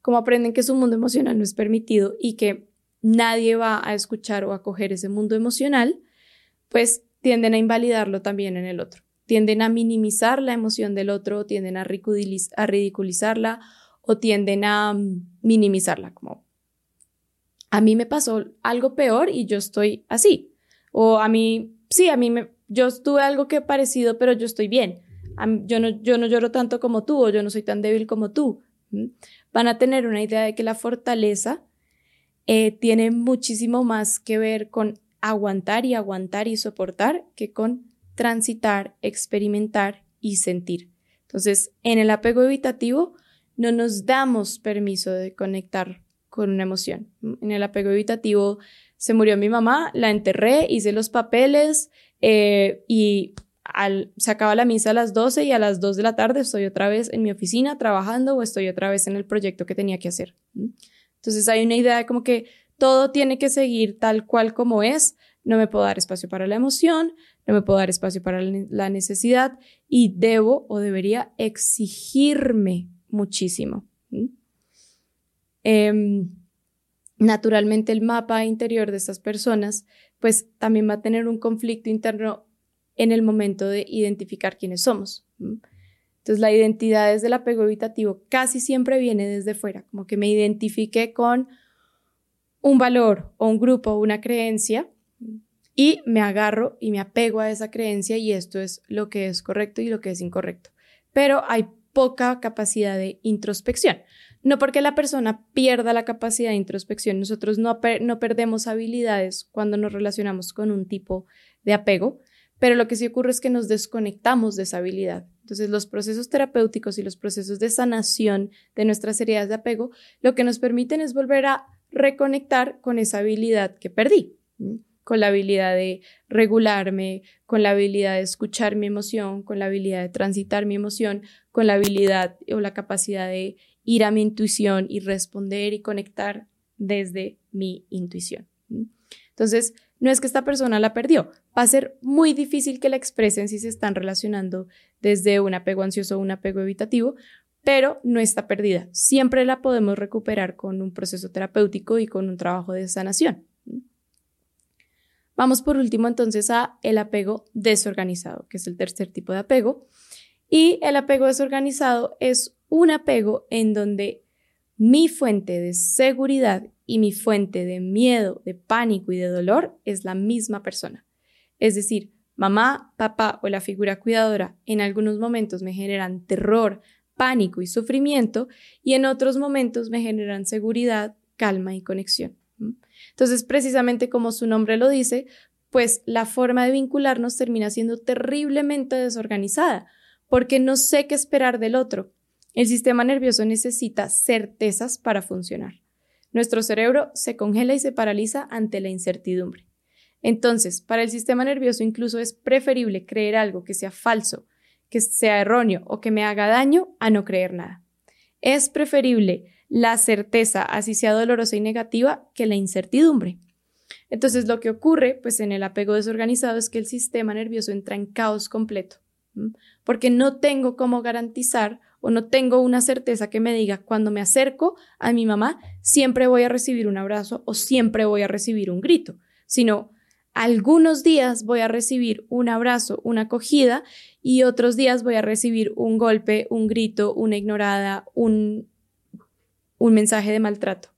Como aprenden que su mundo emocional no es permitido y que nadie va a escuchar o acoger ese mundo emocional, pues tienden a invalidarlo también en el otro. Tienden a minimizar la emoción del otro, tienden a, ridiculizarla o tienden a mm, minimizarla, como a mí me pasó algo peor y yo estoy así. O a mí, sí, a mí me, yo tuve algo que parecido, pero yo estoy bien. Yo no, yo no lloro tanto como tú o yo no soy tan débil como tú. Van a tener una idea de que la fortaleza eh, tiene muchísimo más que ver con aguantar y aguantar y soportar que con transitar, experimentar y sentir. Entonces, en el apego evitativo no nos damos permiso de conectar con una emoción. En el apego evitativo se murió mi mamá, la enterré, hice los papeles eh, y al, se acaba la misa a las 12 y a las 2 de la tarde estoy otra vez en mi oficina trabajando o estoy otra vez en el proyecto que tenía que hacer. Entonces hay una idea de como que todo tiene que seguir tal cual como es, no me puedo dar espacio para la emoción, no me puedo dar espacio para la necesidad y debo o debería exigirme muchísimo. Em, naturalmente el mapa interior de estas personas pues también va a tener un conflicto interno en el momento de identificar quiénes somos. Entonces la identidad desde el apego evitativo casi siempre viene desde fuera, como que me identifique con un valor o un grupo o una creencia y me agarro y me apego a esa creencia y esto es lo que es correcto y lo que es incorrecto. Pero hay poca capacidad de introspección. No porque la persona pierda la capacidad de introspección, nosotros no, no perdemos habilidades cuando nos relacionamos con un tipo de apego, pero lo que sí ocurre es que nos desconectamos de esa habilidad. Entonces, los procesos terapéuticos y los procesos de sanación de nuestras heridas de apego, lo que nos permiten es volver a reconectar con esa habilidad que perdí, con la habilidad de regularme, con la habilidad de escuchar mi emoción, con la habilidad de transitar mi emoción, con la habilidad o la capacidad de ir a mi intuición y responder y conectar desde mi intuición. Entonces, no es que esta persona la perdió, va a ser muy difícil que la expresen si se están relacionando desde un apego ansioso o un apego evitativo, pero no está perdida. Siempre la podemos recuperar con un proceso terapéutico y con un trabajo de sanación. Vamos por último entonces a el apego desorganizado, que es el tercer tipo de apego. Y el apego desorganizado es un apego en donde mi fuente de seguridad y mi fuente de miedo, de pánico y de dolor es la misma persona. Es decir, mamá, papá o la figura cuidadora en algunos momentos me generan terror, pánico y sufrimiento y en otros momentos me generan seguridad, calma y conexión. Entonces, precisamente como su nombre lo dice, pues la forma de vincularnos termina siendo terriblemente desorganizada, porque no sé qué esperar del otro. El sistema nervioso necesita certezas para funcionar. Nuestro cerebro se congela y se paraliza ante la incertidumbre. Entonces, para el sistema nervioso incluso es preferible creer algo que sea falso, que sea erróneo o que me haga daño a no creer nada. Es preferible la certeza, así sea dolorosa y negativa, que la incertidumbre. Entonces, lo que ocurre, pues en el apego desorganizado es que el sistema nervioso entra en caos completo, porque no tengo cómo garantizar o no tengo una certeza que me diga cuando me acerco a mi mamá, siempre voy a recibir un abrazo o siempre voy a recibir un grito, sino algunos días voy a recibir un abrazo, una acogida y otros días voy a recibir un golpe, un grito, una ignorada, un, un mensaje de maltrato.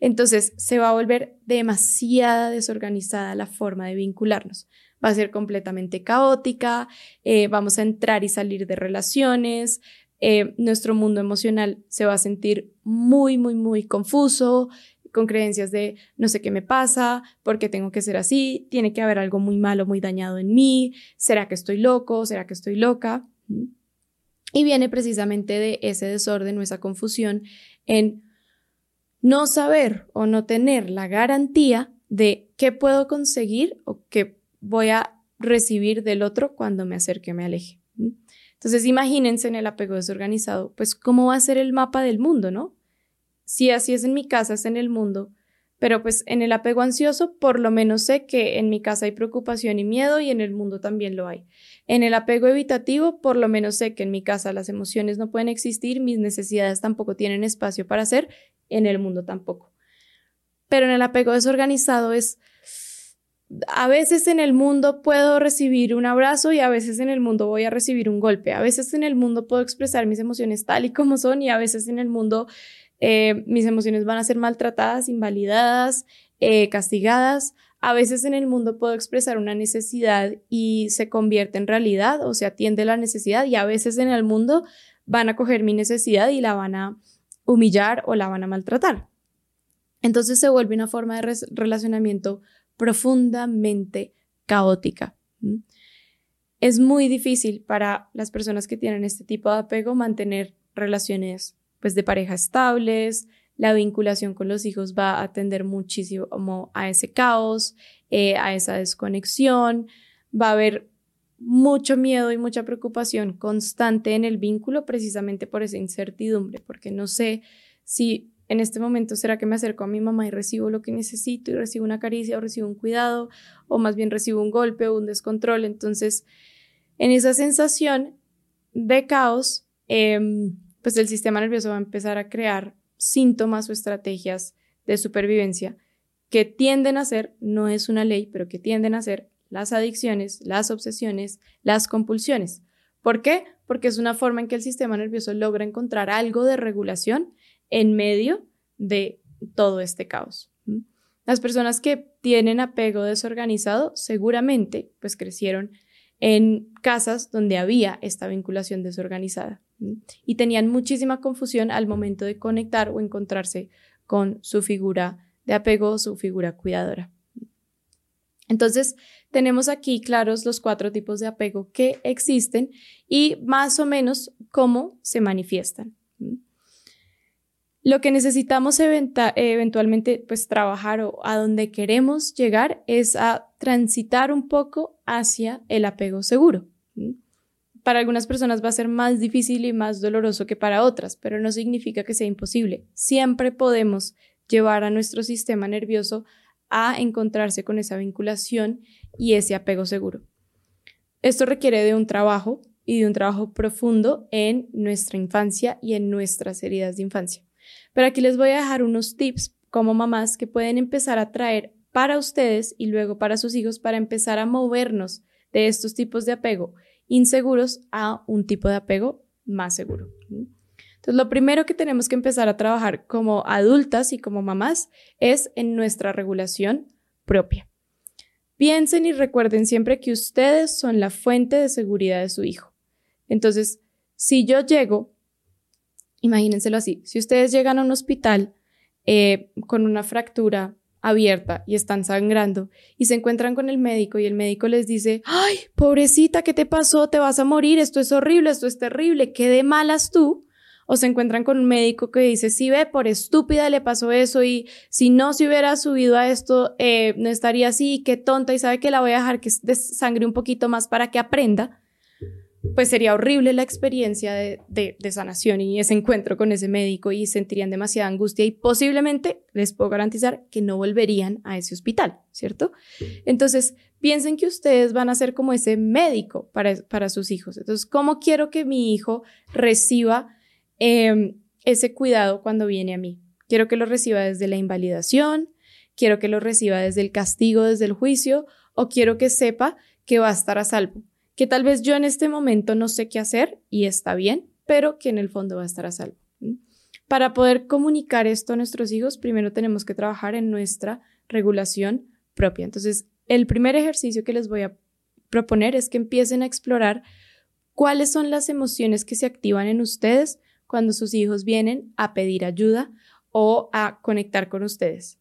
Entonces se va a volver demasiada desorganizada la forma de vincularnos. Va a ser completamente caótica, eh, vamos a entrar y salir de relaciones, eh, nuestro mundo emocional se va a sentir muy, muy, muy confuso, con creencias de no sé qué me pasa, por qué tengo que ser así, tiene que haber algo muy malo, muy dañado en mí, será que estoy loco, será que estoy loca. Y viene precisamente de ese desorden o esa confusión en no saber o no tener la garantía de qué puedo conseguir o qué voy a recibir del otro cuando me acerque o me aleje. Entonces, imagínense en el apego desorganizado, pues cómo va a ser el mapa del mundo, ¿no? Si así es en mi casa, es en el mundo, Pero pues en el apego ansioso, por lo menos sé que en mi casa hay preocupación y miedo y en el mundo también lo hay. En el apego evitativo, por lo menos sé que en mi casa las emociones no pueden existir, mis necesidades tampoco tienen espacio para ser, en el mundo tampoco. Pero en el apego desorganizado es, a veces en el mundo puedo recibir un abrazo y a veces en el mundo voy a recibir un golpe. A veces en el mundo puedo expresar mis emociones tal y como son y a veces en el mundo eh, mis emociones van a ser maltratadas, invalidadas, eh, castigadas. A veces en el mundo puedo expresar una necesidad y se convierte en realidad o se atiende la necesidad y a veces en el mundo van a coger mi necesidad y la van a humillar o la van a maltratar. Entonces se vuelve una forma de relacionamiento profundamente caótica. Es muy difícil para las personas que tienen este tipo de apego mantener relaciones pues de pareja estables, la vinculación con los hijos va a atender muchísimo a ese caos, eh, a esa desconexión, va a haber mucho miedo y mucha preocupación constante en el vínculo precisamente por esa incertidumbre, porque no sé si en este momento será que me acerco a mi mamá y recibo lo que necesito y recibo una caricia o recibo un cuidado o más bien recibo un golpe o un descontrol. Entonces, en esa sensación de caos, em, pues el sistema nervioso va a empezar a crear síntomas o estrategias de supervivencia que tienden a ser, no es una ley, pero que tienden a ser las adicciones, las obsesiones, las compulsiones. ¿Por qué? Porque es una forma en que el sistema nervioso logra encontrar algo de regulación en medio de todo este caos. Las personas que tienen apego desorganizado seguramente pues crecieron en casas donde había esta vinculación desorganizada y tenían muchísima confusión al momento de conectar o encontrarse con su figura de apego o su figura cuidadora. Entonces, tenemos aquí claros los cuatro tipos de apego que existen y más o menos cómo se manifiestan. Lo que necesitamos eventualmente pues trabajar o a donde queremos llegar es a transitar un poco hacia el apego seguro para algunas personas va a ser más difícil y más doloroso que para otras, pero no significa que sea imposible. Siempre podemos llevar a nuestro sistema nervioso a encontrarse con esa vinculación y ese apego seguro. Esto requiere de un trabajo y de un trabajo profundo en nuestra infancia y en nuestras heridas de infancia. Pero aquí les voy a dejar unos tips como mamás que pueden empezar a traer para ustedes y luego para sus hijos para empezar a movernos de estos tipos de apego inseguros a un tipo de apego más seguro. Entonces, lo primero que tenemos que empezar a trabajar como adultas y como mamás es en nuestra regulación propia. Piensen y recuerden siempre que ustedes son la fuente de seguridad de su hijo. Entonces, si yo llego, imagínenselo así, si ustedes llegan a un hospital eh, con una fractura abierta y están sangrando y se encuentran con el médico y el médico les dice, ay, pobrecita, ¿qué te pasó? Te vas a morir, esto es horrible, esto es terrible, qué de malas tú. O se encuentran con un médico que dice, sí ve, por estúpida le pasó eso y si no se hubiera subido a esto, eh, no estaría así, qué tonta y sabe que la voy a dejar que sangre un poquito más para que aprenda pues sería horrible la experiencia de, sanación y ese encuentro con ese médico y sentirían demasiada angustia y posiblemente les puedo garantizar que no volverían a ese hospital, ¿cierto? Entonces, piensen que ustedes van a ser como ese médico para, para sus hijos. Entonces, ¿cómo quiero que mi hijo reciba em, ese cuidado cuando viene a mí? Quiero que lo reciba desde la invalidación, quiero que lo reciba desde el castigo, desde el juicio, o quiero que sepa que va a estar a salvo que tal vez yo en este momento no sé qué hacer y está bien, pero que en el fondo va a estar a salvo. Para poder comunicar esto a nuestros hijos, primero tenemos que trabajar en nuestra regulación propia. Entonces, el primer ejercicio que les voy a proponer es que empiecen a explorar cuáles son las emociones que se activan en ustedes cuando sus hijos vienen a pedir ayuda o a conectar con ustedes.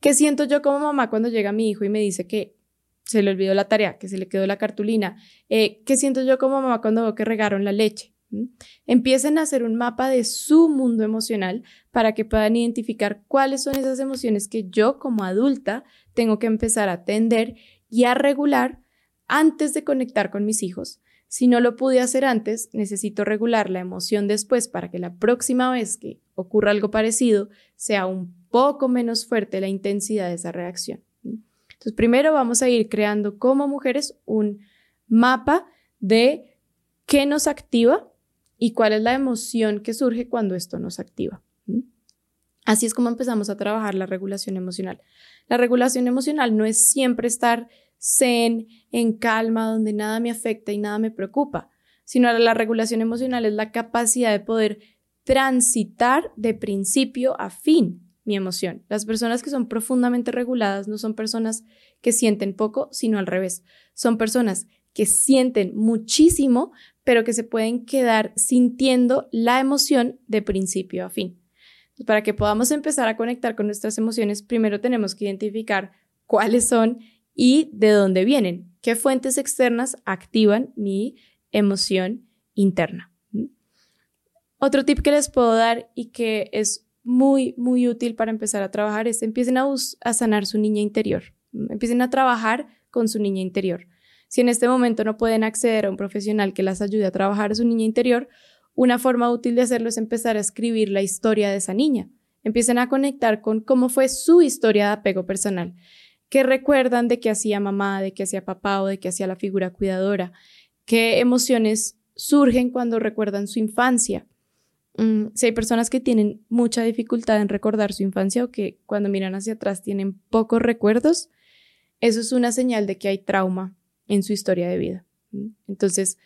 ¿Qué siento yo como mamá cuando llega mi hijo y me dice que se le olvidó la tarea, que se le quedó la cartulina. Eh, ¿Qué siento yo como mamá cuando veo que regaron la leche? ¿Mm? Empiecen a hacer un mapa de su mundo emocional para que puedan identificar cuáles son esas emociones que yo como adulta tengo que empezar a atender y a regular antes de conectar con mis hijos. Si no lo pude hacer antes, necesito regular la emoción después para que la próxima vez que ocurra algo parecido sea un poco menos fuerte la intensidad de esa reacción. Entonces, primero vamos a ir creando como mujeres un mapa de qué nos activa y cuál es la emoción que surge cuando esto nos activa. Así es como empezamos a trabajar la regulación emocional. La regulación emocional no es siempre estar zen, en calma, donde nada me afecta y nada me preocupa, sino la regulación emocional es la capacidad de poder transitar de principio a fin mi emoción. Las personas que son profundamente reguladas no son personas que sienten poco, sino al revés. Son personas que sienten muchísimo, pero que se pueden quedar sintiendo la emoción de principio a fin. Para que podamos empezar a conectar con nuestras emociones, primero tenemos que identificar cuáles son y de dónde vienen, qué fuentes externas activan mi emoción interna. Otro tip que les puedo dar y que es muy, muy útil para empezar a trabajar es empiecen a, a sanar su niña interior. Empiecen a trabajar con su niña interior. Si en este momento no pueden acceder a un profesional que las ayude a trabajar a su niña interior, una forma útil de hacerlo es empezar a escribir la historia de esa niña. Empiecen a conectar con cómo fue su historia de apego personal. ¿Qué recuerdan de qué hacía mamá, de qué hacía papá o de qué hacía la figura cuidadora? ¿Qué emociones surgen cuando recuerdan su infancia? Mm, si hay personas que tienen mucha dificultad en recordar su infancia o que cuando miran hacia atrás tienen pocos recuerdos, eso es una señal de que hay trauma en su historia de vida. Entonces,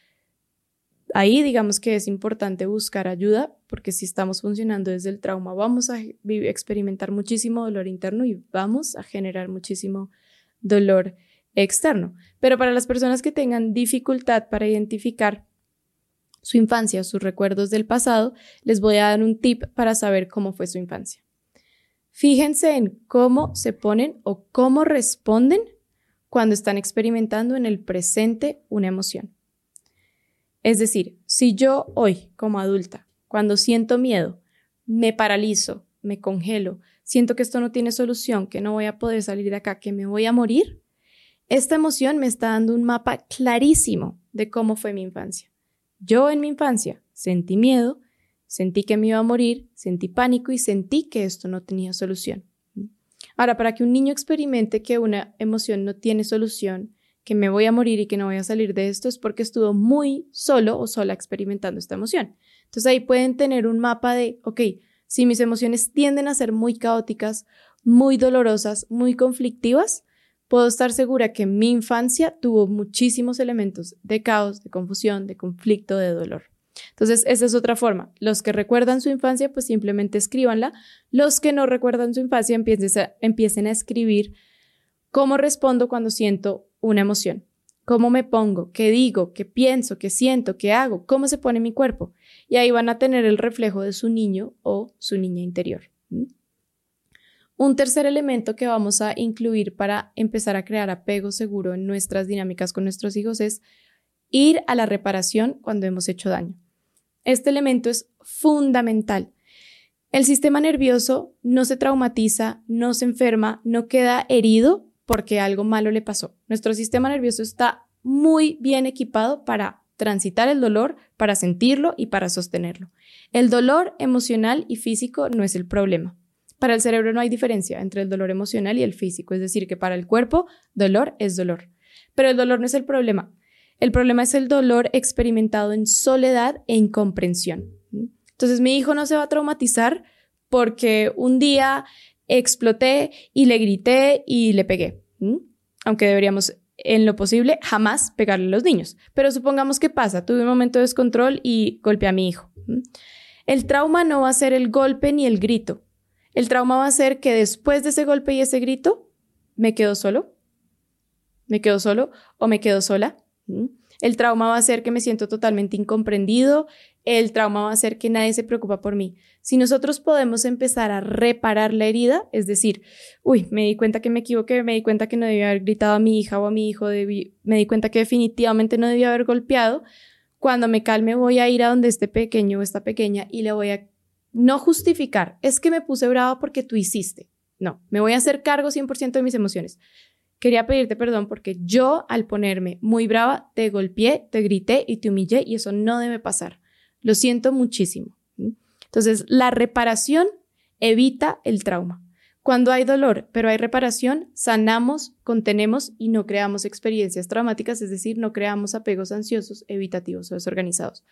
ahí digamos que es importante buscar ayuda porque si estamos funcionando desde el trauma vamos a experimentar muchísimo dolor interno y vamos a generar muchísimo dolor externo. Pero para las personas que tengan dificultad para identificar su infancia, sus recuerdos del pasado, les voy a dar un tip para saber cómo fue su infancia. Fíjense en cómo se ponen o cómo responden cuando están experimentando en el presente una emoción. Es decir, si yo hoy, como adulta, cuando siento miedo, me paralizo, me congelo, siento que esto no tiene solución, que no voy a poder salir de acá, que me voy a morir, esta emoción me está dando un mapa clarísimo de cómo fue mi infancia. Yo en mi infancia sentí miedo, sentí que me iba a morir, sentí pánico y sentí que esto no tenía solución. Ahora, para que un niño experimente que una emoción no tiene solución, que me voy a morir y que no voy a salir de esto es porque estuvo muy solo o sola experimentando esta emoción. Entonces ahí pueden tener un mapa de, ok, si mis emociones tienden a ser muy caóticas, muy dolorosas, muy conflictivas, puedo estar segura que mi infancia tuvo muchísimos elementos de caos, de confusión, de conflicto, de dolor. Entonces, esa es otra forma. Los que recuerdan su infancia, pues simplemente escríbanla. Los que no recuerdan su infancia, empiecen a, escribir cómo respondo cuando siento una emoción. ¿Cómo me pongo? ¿Qué digo? ¿Qué pienso? ¿Qué siento? ¿Qué hago? ¿Cómo se pone mi cuerpo? Y ahí van a tener el reflejo de su niño o su niña interior. Un tercer elemento que vamos a incluir para empezar a crear apego seguro en nuestras dinámicas con nuestros hijos es ir a la reparación cuando hemos hecho daño. Este elemento es fundamental. El sistema nervioso no se traumatiza, no se enferma, no queda herido porque algo malo le pasó. Nuestro sistema nervioso está muy bien equipado para transitar el dolor, para sentirlo y para sostenerlo. El dolor emocional y físico no es el problema. Para el cerebro no hay diferencia entre el dolor emocional y el físico, es decir, que para el cuerpo dolor es dolor. Pero el dolor no es el problema. El problema es el dolor experimentado en soledad e incomprensión. Entonces mi hijo no se va a traumatizar porque un día exploté y le grité y le pegué. Aunque deberíamos, en lo posible, jamás pegarle a los niños. Pero supongamos que pasa, tuve un momento de descontrol y golpeé a mi hijo. El trauma no va a ser el golpe ni el grito. El trauma va a ser que después de ese golpe y ese grito, me quedo solo, me quedo solo o me quedo sola. El trauma va a ser que me siento totalmente incomprendido, el trauma va a ser que nadie se preocupa por mí. Si nosotros podemos empezar a reparar la herida, es decir, uy, me di cuenta que me equivoqué, me di cuenta que no debía haber gritado a mi hija o a mi hijo, me di cuenta que definitivamente no debía haber golpeado, cuando me calme voy a ir a donde este pequeño o esta pequeña y le voy a no justificar, es que me puse brava porque tú hiciste. No, me voy a hacer cargo 100% de mis emociones quería pedirte perdón porque yo al ponerme muy brava te golpeé, te grité y te humillé y eso no debe pasar. Lo siento muchísimo. Entonces, la reparación evita el trauma. Cuando hay dolor, pero hay reparación, sanamos, contenemos y no creamos experiencias traumáticas, es decir, no creamos apegos ansiosos, evitativos o desorganizados.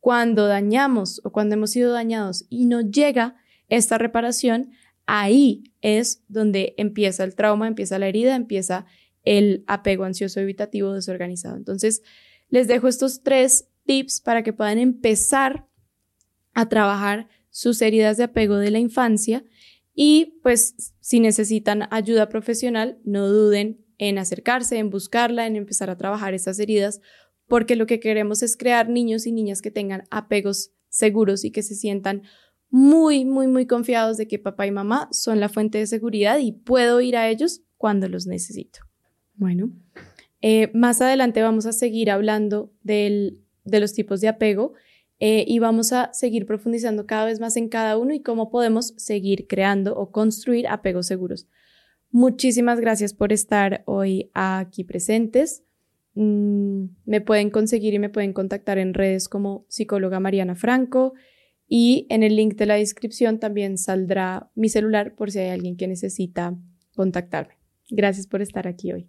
Cuando dañamos o cuando hemos sido dañados y no llega esta reparación, ahí es donde empieza el trauma, empieza la herida, empieza el apego ansioso, evitativo, desorganizado. Entonces, les dejo estos tres tips para que puedan empezar a trabajar sus heridas de apego de la infancia y pues si necesitan ayuda profesional, no duden en acercarse, en buscarla, en empezar a trabajar esas heridas, porque lo que queremos es crear niños y niñas que tengan apegos seguros y que se sientan muy, muy, muy confiados de que papá y mamá son la fuente de seguridad y puedo ir a ellos cuando los necesito. Bueno, eh, más adelante vamos a seguir hablando del, de los tipos de apego eh, y vamos a seguir profundizando cada vez más en cada uno y cómo podemos seguir creando o construir apegos seguros. Muchísimas gracias por estar hoy aquí presentes. Mm, me pueden conseguir y me pueden contactar en redes como psicóloga Mariana Franco y en el link de la descripción también saldrá mi celular por si hay alguien que necesita contactarme. Gracias por estar aquí hoy.